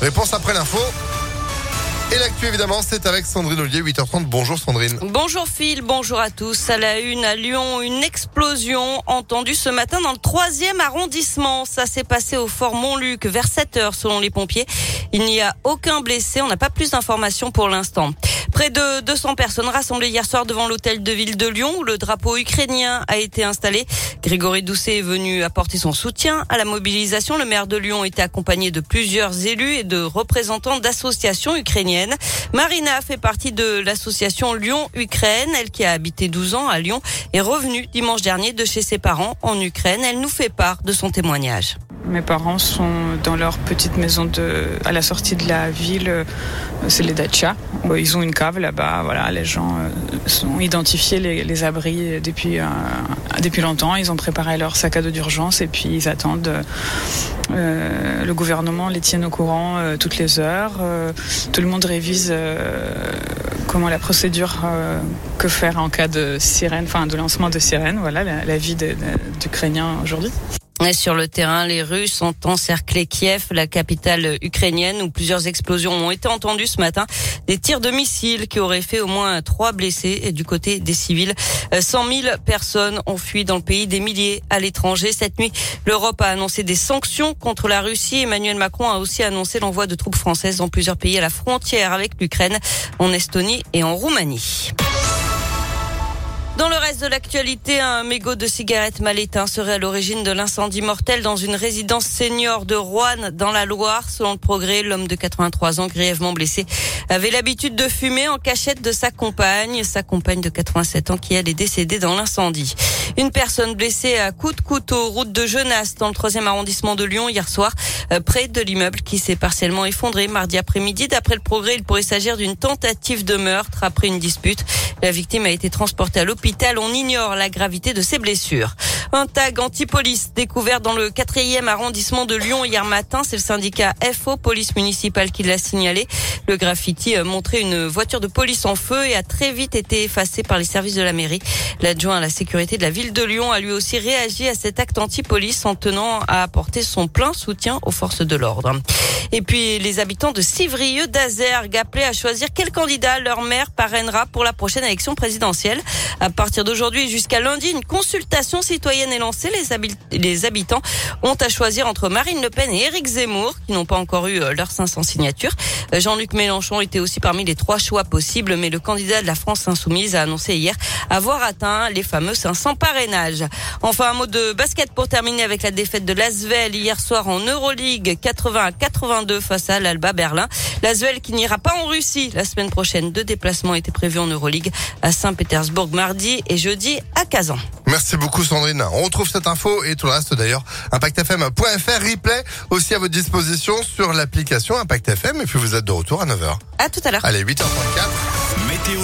Réponse après l'info. Et l'actu, évidemment, c'est avec Sandrine Ollier, 8h30. Bonjour Sandrine. Bonjour Phil, bonjour à tous. À la une, à Lyon, une explosion entendue ce matin dans le troisième arrondissement. Ça s'est passé au Fort Montluc vers 7 heures selon les pompiers. Il n'y a aucun blessé. On n'a pas plus d'informations pour l'instant. Près de 200 personnes rassemblées hier soir devant l'hôtel de ville de Lyon où le drapeau ukrainien a été installé. Grégory Doucet est venu apporter son soutien à la mobilisation. Le maire de Lyon était accompagné de plusieurs élus et de représentants d'associations ukrainiennes. Marina fait partie de l'association Lyon-Ukraine. Elle qui a habité 12 ans à Lyon est revenue dimanche dernier de chez ses parents en Ukraine. Elle nous fait part de son témoignage. Mes parents sont dans leur petite maison de, à la sortie de la ville. C'est les Dacha. Ils ont une cave là-bas. Voilà, les gens euh, sont identifiés les, abris depuis, euh, depuis longtemps. Ils ont préparé leur sac à dos d'urgence et puis ils attendent. Euh, le gouvernement les tient au courant euh, toutes les heures. Euh, tout le monde révise comment la procédure que faire en cas de sirène, enfin de lancement de sirène. Voilà la vie d'Ukrainiens aujourd'hui. Sur le terrain, les Russes ont encerclé Kiev, la capitale ukrainienne, où plusieurs explosions ont été entendues ce matin. Des tirs de missiles qui auraient fait au moins trois blessés. Du côté des civils, 100 000 personnes ont fui dans le pays, des milliers à l'étranger. Cette nuit, l'Europe a annoncé des sanctions contre la Russie. Emmanuel Macron a aussi annoncé l'envoi de troupes françaises dans plusieurs pays à la frontière avec l'Ukraine, en Estonie et en Roumanie. Dans le reste de l'actualité, un mégot de cigarettes mal éteint serait à l'origine de l'incendie mortel dans une résidence senior de Rouen dans la Loire. Selon le progrès, l'homme de 83 ans grièvement blessé avait l'habitude de fumer en cachette de sa compagne, sa compagne de 87 ans qui elle est décédée dans l'incendie. Une personne blessée à coups de couteau, route de Genasse dans le troisième arrondissement de Lyon hier soir, euh, près de l'immeuble qui s'est partiellement effondré mardi après-midi. D'après le progrès, il pourrait s'agir d'une tentative de meurtre après une dispute. La victime a été transportée à l'hôpital. On ignore la gravité de ses blessures. Un tag anti-police découvert dans le quatrième arrondissement de Lyon hier matin. C'est le syndicat FO, police municipale, qui l'a signalé. Le graffiti montrait une voiture de police en feu et a très vite été effacé par les services de la mairie. L'adjoint à la sécurité de la ville de Lyon a lui aussi réagi à cet acte anti-police en tenant à apporter son plein soutien aux forces de l'ordre. Et puis les habitants de Civrieux d'Azergue appelés à choisir quel candidat leur maire parrainera pour la prochaine élection présidentielle. Partir d'aujourd'hui jusqu'à lundi, une consultation citoyenne est lancée. Les, habitants ont à choisir entre Marine Le Pen et Éric Zemmour, qui n'ont pas encore eu leurs 500 signatures. Jean-Luc Mélenchon était aussi parmi les trois choix possibles, mais le candidat de la France insoumise a annoncé hier avoir atteint les fameux 500 parrainages. Enfin, un mot de basket pour terminer avec la défaite de l'Asvel hier soir en Euroleague 80 à 82 face à l'Alba Berlin. L'Asvel qui n'ira pas en Russie la semaine prochaine. Deux déplacements étaient prévus en Euroleague à Saint-Pétersbourg mardi et jeudi à Kazan. Merci beaucoup Sandrine. On retrouve cette info et tout le reste d'ailleurs. ImpactFM.fr replay aussi à votre disposition sur l'application ImpactFM et puis vous êtes de retour à 9h. À tout à l'heure. Allez, 8h34. Météo